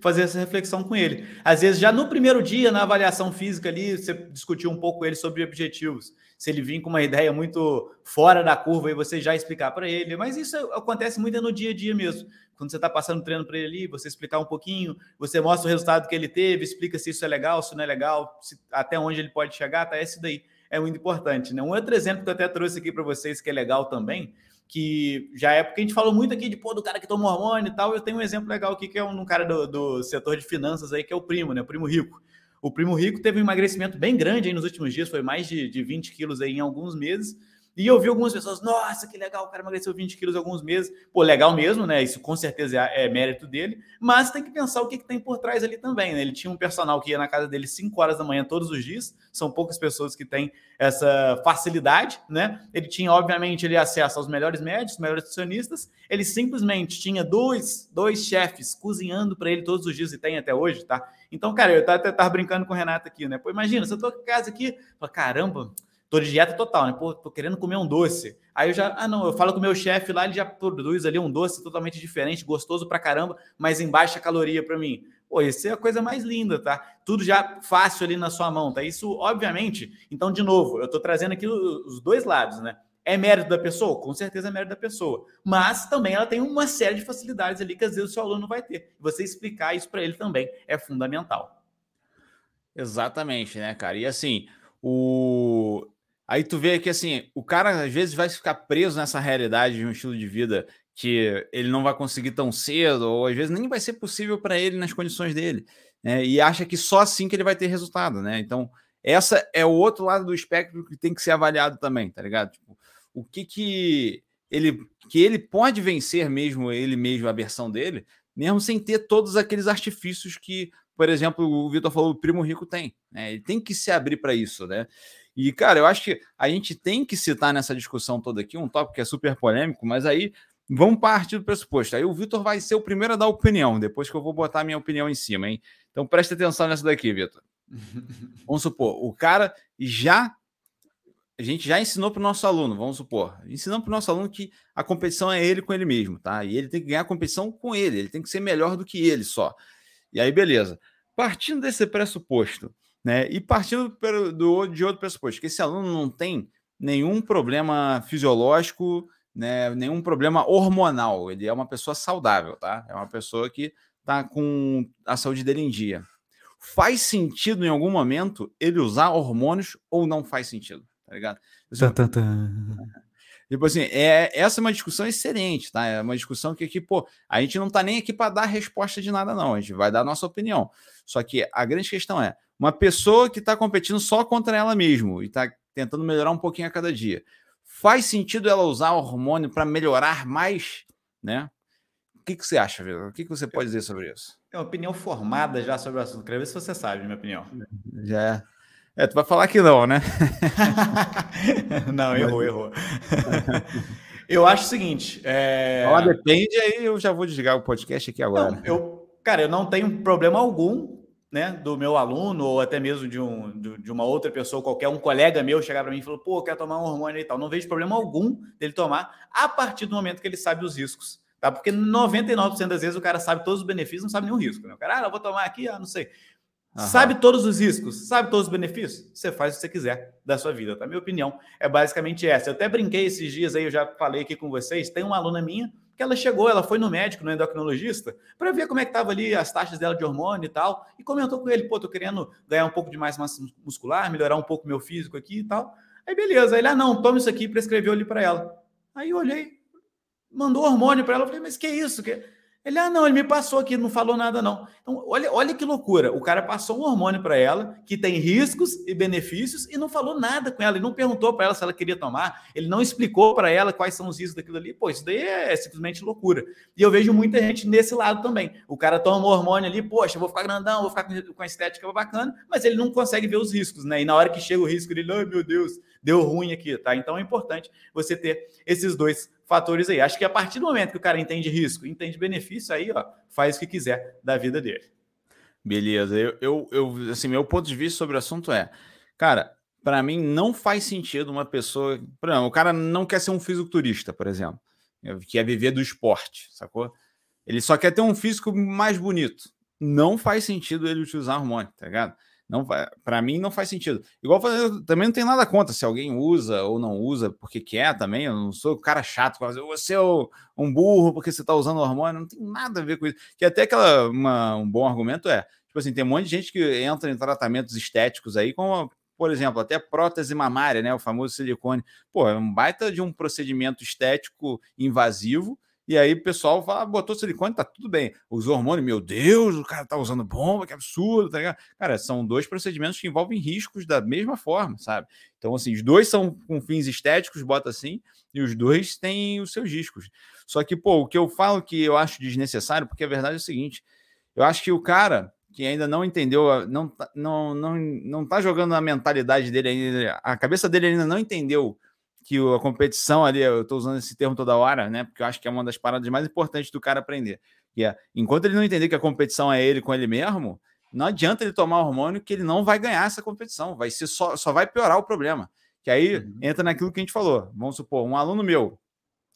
fazer essa reflexão com ele. Às vezes já no primeiro dia na avaliação física ali você discutir um pouco com ele sobre objetivos. Se ele vir com uma ideia muito fora da curva e você já explicar para ele. Mas isso acontece muito no dia a dia mesmo. Quando você está passando treino para ele ali, você explicar um pouquinho, você mostra o resultado que ele teve, explica se isso é legal, se não é legal, se, até onde ele pode chegar, tá? É esse daí é muito importante. Né? Um outro exemplo que eu até trouxe aqui para vocês, que é legal também, que já é porque a gente falou muito aqui de pô, do cara que toma hormônio e tal. Eu tenho um exemplo legal aqui, que é um, um cara do, do, setor de finanças aí, que é o primo, né? O primo rico. O primo rico teve um emagrecimento bem grande aí nos últimos dias, foi mais de, de 20 quilos aí em alguns meses. E eu vi algumas pessoas, nossa, que legal, o cara emagreceu 20 quilos em alguns meses. Pô, legal mesmo, né? Isso com certeza é, é mérito dele. Mas tem que pensar o que, que tem por trás ali também, né? Ele tinha um personal que ia na casa dele 5 horas da manhã todos os dias. São poucas pessoas que têm essa facilidade, né? Ele tinha, obviamente, ele acesso aos melhores médicos, melhores nutricionistas. Ele simplesmente tinha dois, dois chefes cozinhando para ele todos os dias e tem até hoje, tá? Então, cara, eu até tava brincando com o Renato aqui, né? Pô, imagina, se eu tô em casa aqui, falo, caramba, tô de dieta total, né? Pô, tô querendo comer um doce. Aí eu já, ah, não, eu falo com o meu chefe lá, ele já produz ali um doce totalmente diferente, gostoso pra caramba, mas em baixa caloria para mim. Pô, isso é a coisa mais linda, tá? Tudo já fácil ali na sua mão, tá? Isso, obviamente, então, de novo, eu tô trazendo aqui os dois lados, né? É mérito da pessoa? Com certeza é mérito da pessoa. Mas também ela tem uma série de facilidades ali que às vezes o seu aluno vai ter. Você explicar isso para ele também é fundamental. Exatamente, né, cara? E assim, o Aí tu vê que assim, o cara às vezes vai ficar preso nessa realidade de um estilo de vida que ele não vai conseguir tão cedo, ou às vezes nem vai ser possível para ele nas condições dele, né? E acha que só assim que ele vai ter resultado, né? Então, essa é o outro lado do espectro que tem que ser avaliado também, tá ligado? Tipo, o que que ele que ele pode vencer mesmo ele mesmo a versão dele, mesmo sem ter todos aqueles artifícios que, por exemplo, o Vitor falou, o primo rico tem, né? Ele tem que se abrir para isso, né? E, cara, eu acho que a gente tem que citar nessa discussão toda aqui um tópico que é super polêmico, mas aí vamos partir do pressuposto. Aí o Vitor vai ser o primeiro a dar opinião, depois que eu vou botar a minha opinião em cima, hein? Então preste atenção nessa daqui, Vitor. vamos supor, o cara já. A gente já ensinou para o nosso aluno, vamos supor. Ensinamos para o nosso aluno que a competição é ele com ele mesmo, tá? E ele tem que ganhar a competição com ele, ele tem que ser melhor do que ele só. E aí, beleza. Partindo desse pressuposto, né? E partindo do, de outro pressuposto, que esse aluno não tem nenhum problema fisiológico, né, nenhum problema hormonal. Ele é uma pessoa saudável, tá? É uma pessoa que está com a saúde dele em dia. Faz sentido em algum momento ele usar hormônios ou não faz sentido? Tá ligado? Tá, tá, tá. Tipo assim, é, essa é uma discussão excelente, tá? É uma discussão que aqui, pô, a gente não tá nem aqui para dar resposta de nada, não. A gente vai dar a nossa opinião. Só que a grande questão é: uma pessoa que está competindo só contra ela mesmo e está tentando melhorar um pouquinho a cada dia, faz sentido ela usar hormônio para melhorar mais, né? O que, que você acha, Vitor? O que, que você pode dizer sobre isso? Tem uma opinião formada já sobre o assunto. Quero ver se você sabe, minha opinião. Já é. É, tu vai falar que não, né? não, errou, errou. eu acho o seguinte. É... Ela depende, aí eu já vou desligar o podcast aqui agora. Não, eu, cara, eu não tenho problema algum, né, do meu aluno ou até mesmo de, um, de uma outra pessoa, qualquer um colega meu chegar para mim e falou, pô, quer tomar um hormônio e tal. Não vejo problema algum dele tomar a partir do momento que ele sabe os riscos. Tá? Porque 99% das vezes o cara sabe todos os benefícios, não sabe nenhum risco. Né? O cara, ah, eu vou tomar aqui, ah, não sei. Sabe todos os riscos, sabe todos os benefícios? Você faz o que você quiser da sua vida, tá? Minha opinião é basicamente essa. Eu até brinquei esses dias aí, eu já falei aqui com vocês. Tem uma aluna minha que ela chegou, ela foi no médico, no endocrinologista, para ver como é que tava ali as taxas dela de hormônio e tal, e comentou com ele, pô, tô querendo ganhar um pouco de mais massa muscular, melhorar um pouco meu físico aqui e tal. Aí beleza, ele, ah, não, toma isso aqui, prescreveu ali para ela. Aí eu olhei, mandou hormônio para ela, eu falei, mas que isso? Que ele, ah, não, ele me passou aqui, não falou nada, não. Então, olha, olha que loucura. O cara passou um hormônio para ela que tem riscos e benefícios e não falou nada com ela. Ele não perguntou para ela se ela queria tomar, ele não explicou para ela quais são os riscos daquilo ali. Pô, isso daí é simplesmente loucura. E eu vejo muita gente nesse lado também. O cara toma um hormônio ali, poxa, vou ficar grandão, vou ficar com a estética bacana, mas ele não consegue ver os riscos, né? E na hora que chega o risco, ele, ai meu Deus, deu ruim aqui, tá? Então é importante você ter esses dois fatores aí. Acho que a partir do momento que o cara entende risco, entende benefício, aí ó, faz o que quiser da vida dele. Beleza. Eu, eu, eu assim, meu ponto de vista sobre o assunto é, cara, para mim não faz sentido uma pessoa, por exemplo, o cara não quer ser um fisiculturista, por exemplo, quer viver do esporte, sacou? Ele só quer ter um físico mais bonito. Não faz sentido ele utilizar hormônio, tá ligado? Não para mim não faz sentido. Igual também não tem nada contra se alguém usa ou não usa porque quer também. Eu não sou o cara chato, você é um burro porque você está usando hormônio, não tem nada a ver com isso. Que até aquela uma, um bom argumento é, tipo assim, tem um monte de gente que entra em tratamentos estéticos aí como por exemplo, até prótese mamária, né, o famoso silicone. Pô, é um baita de um procedimento estético invasivo e aí o pessoal fala, ah, botou silicone, tá tudo bem. Os hormônios, meu Deus, o cara tá usando bomba, que absurdo, tá ligado? Cara, são dois procedimentos que envolvem riscos da mesma forma, sabe? Então, assim, os dois são com fins estéticos, bota assim, e os dois têm os seus riscos. Só que, pô, o que eu falo que eu acho desnecessário, porque a verdade é o seguinte: eu acho que o cara que ainda não entendeu, não, tá, não, não, não tá jogando a mentalidade dele ainda, a cabeça dele ainda não entendeu que a competição ali, eu estou usando esse termo toda hora, né? Porque eu acho que é uma das paradas mais importantes do cara aprender. Que é, enquanto ele não entender que a competição é ele com ele mesmo, não adianta ele tomar hormônio que ele não vai ganhar essa competição, vai ser só, só vai piorar o problema. Que aí uhum. entra naquilo que a gente falou. Vamos supor, um aluno meu,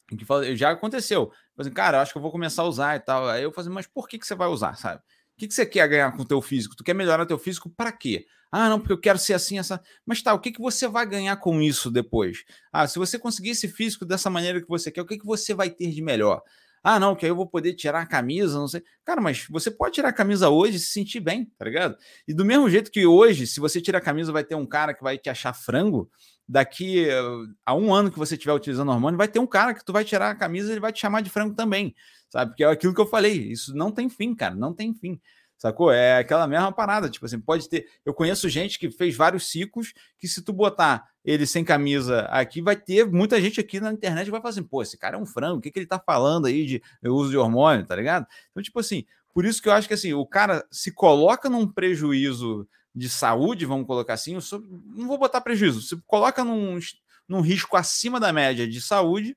que já aconteceu, assim, cara, eu acho que eu vou começar a usar e tal. Aí eu falei, assim, mas por que, que você vai usar, sabe? que, que você quer ganhar com o teu físico? Tu quer melhorar teu físico para quê? Ah, não, porque eu quero ser assim, essa. Mas tá, o que, que você vai ganhar com isso depois? Ah, se você conseguir esse físico dessa maneira que você quer, o que, que você vai ter de melhor? Ah, não, que aí eu vou poder tirar a camisa, não sei. Cara, mas você pode tirar a camisa hoje e se sentir bem, tá ligado? E do mesmo jeito que hoje, se você tira a camisa, vai ter um cara que vai te achar frango. Daqui a um ano que você estiver utilizando hormônio, vai ter um cara que tu vai tirar a camisa e ele vai te chamar de frango também, sabe? Porque é aquilo que eu falei. Isso não tem fim, cara, não tem fim. Sacou? É aquela mesma parada. Tipo assim, pode ter. Eu conheço gente que fez vários ciclos que, se tu botar ele sem camisa aqui, vai ter muita gente aqui na internet que vai falar assim: pô, esse cara é um frango, o que, que ele tá falando aí de uso de hormônio, tá ligado? Então, tipo assim, por isso que eu acho que assim, o cara se coloca num prejuízo de saúde, vamos colocar assim, eu sou, não vou botar prejuízo, se coloca num, num risco acima da média de saúde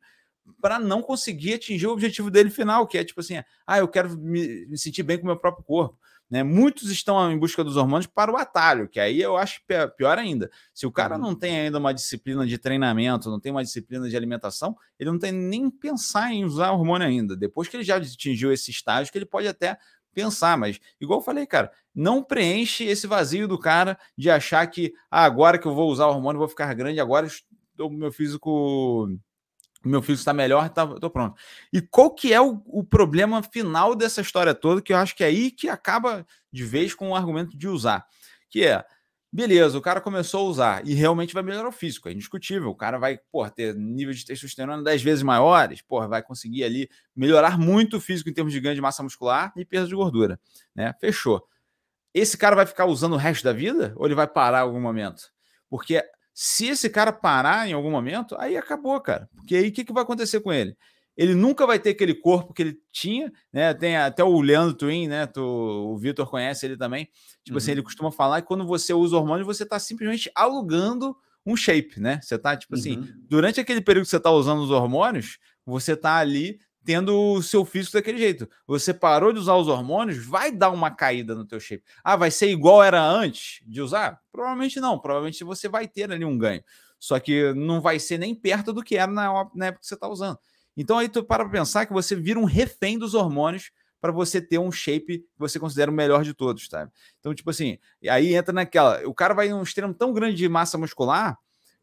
para não conseguir atingir o objetivo dele final, que é tipo assim, ah, eu quero me, me sentir bem com o meu próprio corpo. Né? Muitos estão em busca dos hormônios para o atalho, que aí eu acho pior ainda. Se o cara uhum. não tem ainda uma disciplina de treinamento, não tem uma disciplina de alimentação, ele não tem nem pensar em usar hormônio ainda. Depois que ele já atingiu esse estágio, que ele pode até pensar, mas igual eu falei, cara, não preenche esse vazio do cara de achar que ah, agora que eu vou usar hormônio, vou ficar grande, agora o meu físico meu filho está melhor, tá, tô pronto. E qual que é o, o, problema final dessa história toda, que eu acho que é aí que acaba de vez com o argumento de usar, que é, beleza, o cara começou a usar e realmente vai melhorar o físico, é indiscutível, o cara vai, pô, ter nível de testosterona 10 vezes maiores, pô, vai conseguir ali melhorar muito o físico em termos de ganho de massa muscular e perda de gordura, né? Fechou. Esse cara vai ficar usando o resto da vida ou ele vai parar em algum momento? Porque se esse cara parar em algum momento, aí acabou, cara. Porque aí o que, que vai acontecer com ele? Ele nunca vai ter aquele corpo que ele tinha, né? Tem até o Leandro Twin, né? Tu, o Vitor conhece ele também. Tipo uhum. assim, ele costuma falar que quando você usa hormônio, você está simplesmente alugando um shape, né? Você tá, tipo assim, uhum. durante aquele período que você está usando os hormônios, você tá ali tendo o seu físico daquele jeito. Você parou de usar os hormônios, vai dar uma caída no teu shape. Ah, vai ser igual era antes de usar? Provavelmente não. Provavelmente você vai ter ali um ganho. Só que não vai ser nem perto do que era na, época que você está usando. Então aí tu para pensar que você vira um refém dos hormônios para você ter um shape que você considera o melhor de todos, tá? Então, tipo assim, aí entra naquela, o cara vai num extremo tão grande de massa muscular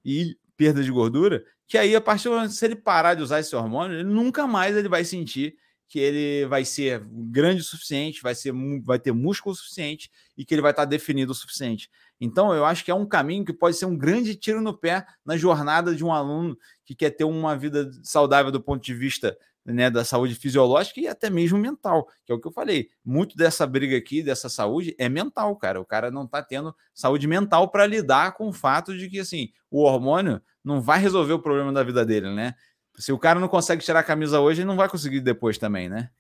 e perda de gordura, que aí a partir do momento se ele parar de usar esse hormônio, ele nunca mais ele vai sentir que ele vai ser grande o suficiente, vai ser vai ter músculo suficiente e que ele vai estar definido o suficiente. Então, eu acho que é um caminho que pode ser um grande tiro no pé na jornada de um aluno que quer ter uma vida saudável do ponto de vista né, da saúde fisiológica e até mesmo mental, que é o que eu falei. Muito dessa briga aqui, dessa saúde, é mental, cara. O cara não está tendo saúde mental para lidar com o fato de que assim, o hormônio não vai resolver o problema da vida dele, né? Se o cara não consegue tirar a camisa hoje, ele não vai conseguir depois também, né?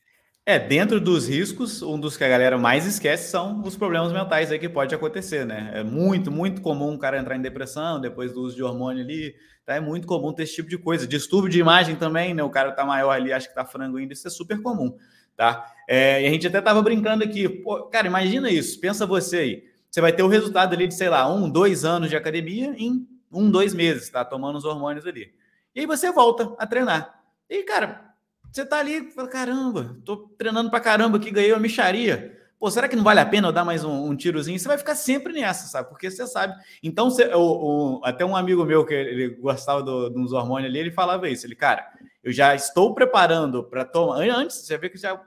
É, dentro dos riscos, um dos que a galera mais esquece são os problemas mentais aí que pode acontecer, né? É muito, muito comum o cara entrar em depressão depois do uso de hormônio ali, É muito comum ter esse tipo de coisa. Distúrbio de imagem também, né? O cara tá maior ali, acha que tá frango ainda, isso é super comum, tá? É, e a gente até tava brincando aqui, pô, cara, imagina isso, pensa você aí. Você vai ter o resultado ali de, sei lá, um, dois anos de academia em um, dois meses, tá? Tomando os hormônios ali. E aí você volta a treinar. E, cara, você tá ali, fala, caramba, tô treinando pra caramba aqui, ganhei uma micharia. Pô, será que não vale a pena eu dar mais um, um tirozinho? Você vai ficar sempre nessa, sabe? Porque você sabe. Então, você, o, o, até um amigo meu que ele gostava do, de uns hormônios ali, ele falava isso. Ele, cara, eu já estou preparando para tomar. Antes, você vê que já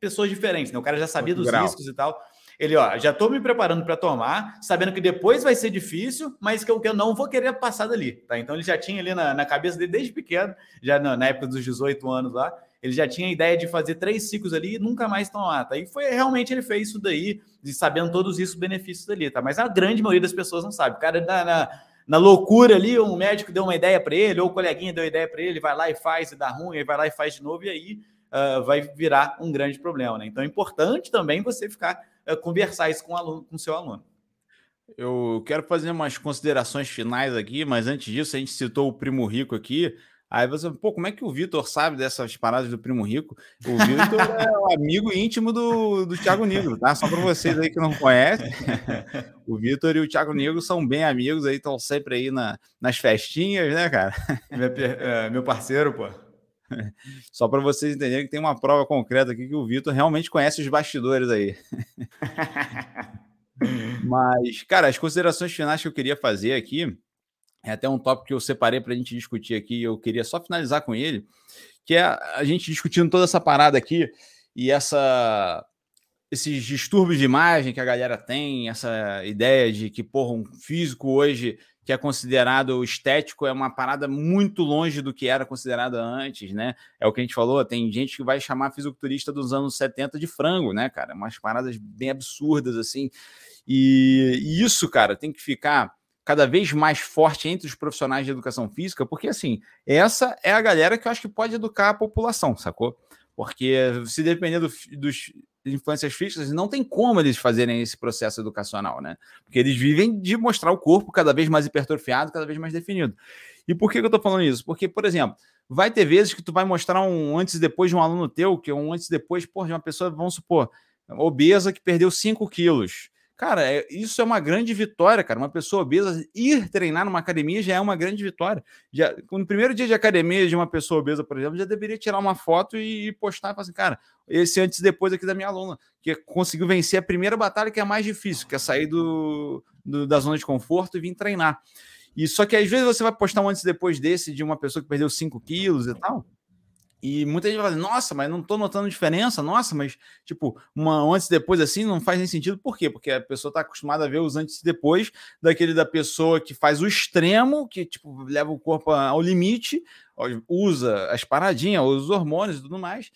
pessoas diferentes, né? O cara já sabia dos grau. riscos e tal. Ele, ó, já estou me preparando para tomar, sabendo que depois vai ser difícil, mas que eu, que eu não vou querer passar dali, tá? Então ele já tinha ali na, na cabeça dele desde pequeno, já na, na, época dos 18 anos lá, ele já tinha a ideia de fazer três ciclos ali e nunca mais tomar, tá? E foi realmente ele fez isso daí, sabendo todos os benefícios dali, tá? Mas a grande maioria das pessoas não sabe. O cara na, na, na loucura ali, um médico deu uma ideia para ele, ou o coleguinha deu ideia para ele, vai lá e faz e dá ruim, aí vai lá e faz de novo, e aí uh, vai virar um grande problema, né? Então é importante também você ficar uh, conversar isso com o com seu aluno. Eu quero fazer umas considerações finais aqui, mas antes disso, a gente citou o Primo Rico aqui. Aí você, pô, como é que o Vitor sabe dessas paradas do Primo Rico? O Vitor é o amigo íntimo do, do Thiago Negro, tá? Só para vocês aí que não conhecem. O Vitor e o Thiago Negro são bem amigos aí, estão sempre aí na, nas festinhas, né, cara? Meu, é, meu parceiro, pô. Só para vocês entenderem que tem uma prova concreta aqui que o Vitor realmente conhece os bastidores aí. Mas, cara, as considerações finais que eu queria fazer aqui é até um tópico que eu separei para a gente discutir aqui. Eu queria só finalizar com ele, que é a gente discutindo toda essa parada aqui e essa esses distúrbios de imagem que a galera tem, essa ideia de que, porra, um físico hoje que é considerado estético é uma parada muito longe do que era considerada antes, né? É o que a gente falou, tem gente que vai chamar fisiculturista dos anos 70 de frango, né, cara? Umas paradas bem absurdas, assim. E, e isso, cara, tem que ficar cada vez mais forte entre os profissionais de educação física, porque, assim, essa é a galera que eu acho que pode educar a população, sacou? Porque se depender do, dos influências físicas, não tem como eles fazerem esse processo educacional, né? Porque eles vivem de mostrar o corpo cada vez mais hipertrofiado, cada vez mais definido. E por que, eu tô falando isso? Porque, por exemplo, vai ter vezes que tu vai mostrar um antes e depois de um aluno teu, que é um antes e depois, por de uma pessoa, vamos supor, obesa que perdeu 5 quilos. Cara, é, isso é uma grande vitória, cara. Uma pessoa obesa ir treinar numa academia já é uma grande vitória. Já, no primeiro dia de academia de uma pessoa obesa, por exemplo, já deveria tirar uma foto e postar e falar assim, cara, esse antes e depois aqui da minha aluna, que conseguiu vencer a primeira batalha, que é a mais difícil, que é sair do, do da zona de conforto e vir treinar. E só que às vezes você vai postar um antes e depois desse de uma pessoa que perdeu 5 quilos e tal. E muita gente vai falar, nossa, mas não tô notando diferença, nossa, mas tipo, uma antes e depois assim não faz nem sentido. Por quê? Porque a pessoa está acostumada a ver os antes e depois daquele da pessoa que faz o extremo, que tipo, leva o corpo ao limite, usa as paradinhas, usa os hormônios e tudo mais.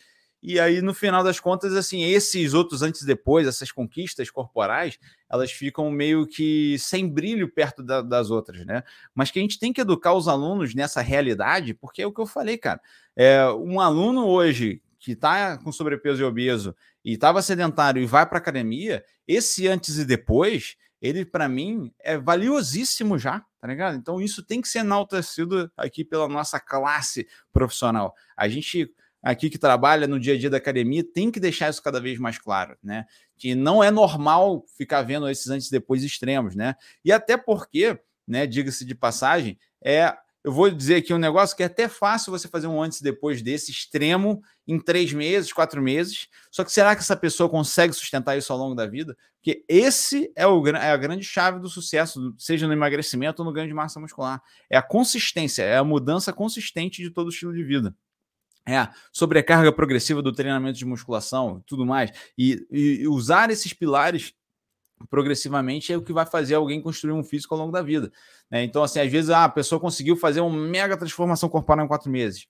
E aí, no final das contas, assim, esses outros antes e depois, essas conquistas corporais, elas ficam meio que sem brilho perto da, das outras, né? Mas que a gente tem que educar os alunos nessa realidade, porque é o que eu falei, cara. É, um aluno hoje que está com sobrepeso e obeso e estava sedentário e vai para academia, esse antes e depois, ele para mim é valiosíssimo já, tá ligado? Então isso tem que ser enaltecido aqui pela nossa classe profissional. A gente aqui que trabalha no dia a dia da academia tem que deixar isso cada vez mais claro, né? Que não é normal ficar vendo esses antes e depois extremos, né? E até porque, né, diga-se de passagem, é eu vou dizer aqui um negócio que é até fácil você fazer um antes e depois desse extremo em três meses, quatro meses. Só que será que essa pessoa consegue sustentar isso ao longo da vida? Porque esse é, o, é a grande chave do sucesso, seja no emagrecimento ou no ganho de massa muscular. É a consistência, é a mudança consistente de todo o estilo de vida. É, sobrecarga progressiva do treinamento de musculação, tudo mais. E, e, usar esses pilares progressivamente é o que vai fazer alguém construir um físico ao longo da vida. Né? Então, assim, às vezes ah, a pessoa conseguiu fazer uma mega transformação corporal em quatro meses.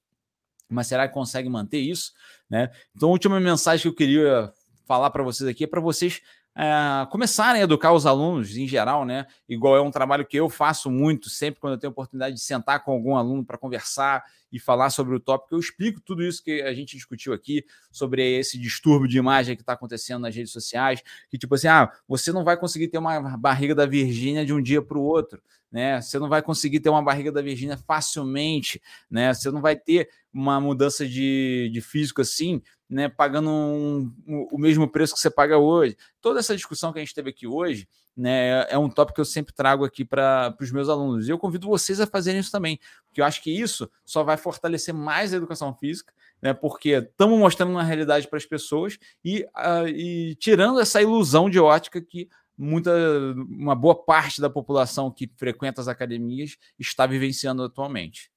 Mas será que consegue manter isso? Né? Então, a última mensagem que eu queria falar para vocês aqui é para vocês é, começarem a educar os alunos em geral, né? Igual é um trabalho que eu faço muito, sempre quando eu tenho oportunidade de sentar com algum aluno para conversar e falar sobre o tópico, eu explico tudo isso que a gente discutiu aqui, sobre esse distúrbio de imagem que está acontecendo nas redes sociais, que tipo assim, ah, você não vai conseguir ter uma barriga da Virgínia de um dia para o outro, né? Você não vai conseguir ter uma barriga da Virgínia facilmente, né? Você não vai ter uma mudança de, de físico assim né, pagando um, um, o mesmo preço que você paga hoje. Toda essa discussão que a gente teve aqui hoje né, é um tópico que eu sempre trago aqui para os meus alunos. E eu convido vocês a fazerem isso também, porque eu acho que isso só vai fortalecer mais a educação física, né, porque estamos mostrando uma realidade para as pessoas e, uh, e tirando essa ilusão de ótica que muita uma boa parte da população que frequenta as academias está vivenciando atualmente.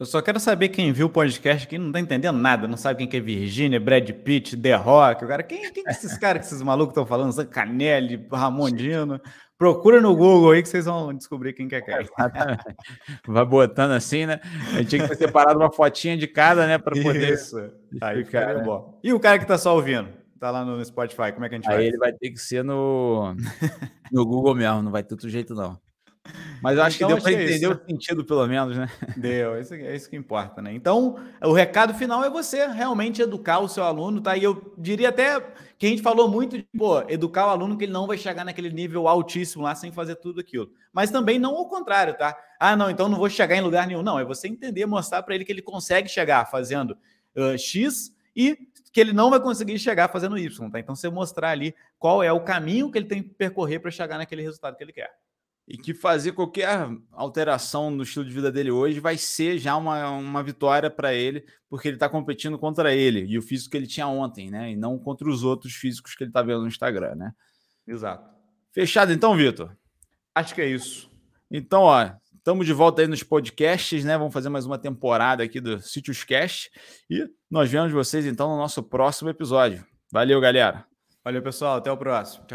Eu só quero saber quem viu o podcast que não tá entendendo nada, não sabe quem que é Virgínia, Brad Pitt, The Rock, o cara, quem, quem que esses caras que esses malucos estão falando, Zancanelli, Ramondino, procura no Google aí que vocês vão descobrir quem que é quem. Vai botando assim, né? A gente tinha que ter separado uma fotinha de cada, né, para poder Isso. Aí fica bom. E o cara que tá só ouvindo? Tá lá no Spotify, como é que a gente aí vai? Aí ele vai ter que ser no, no Google mesmo, não vai ter outro jeito não. Mas eu acho então, que deu para é entender o sentido, pelo menos, né? Deu, isso, é isso que importa, né? Então, o recado final é você realmente educar o seu aluno, tá? E eu diria até que a gente falou muito de, pô, educar o aluno que ele não vai chegar naquele nível altíssimo lá sem fazer tudo aquilo. Mas também não ao contrário, tá? Ah, não, então não vou chegar em lugar nenhum. Não, é você entender, mostrar para ele que ele consegue chegar fazendo uh, X e que ele não vai conseguir chegar fazendo Y, tá? Então, você mostrar ali qual é o caminho que ele tem que percorrer para chegar naquele resultado que ele quer e que fazer qualquer alteração no estilo de vida dele hoje vai ser já uma, uma vitória para ele, porque ele está competindo contra ele e o físico que ele tinha ontem, né? E não contra os outros físicos que ele está vendo no Instagram, né? Exato. Fechado então, Vitor? Acho que é isso. Então, ó, estamos de volta aí nos podcasts, né? Vamos fazer mais uma temporada aqui do Sítios Cast e nós vemos vocês então no nosso próximo episódio. Valeu, galera. Valeu, pessoal. Até o próximo. Tchau.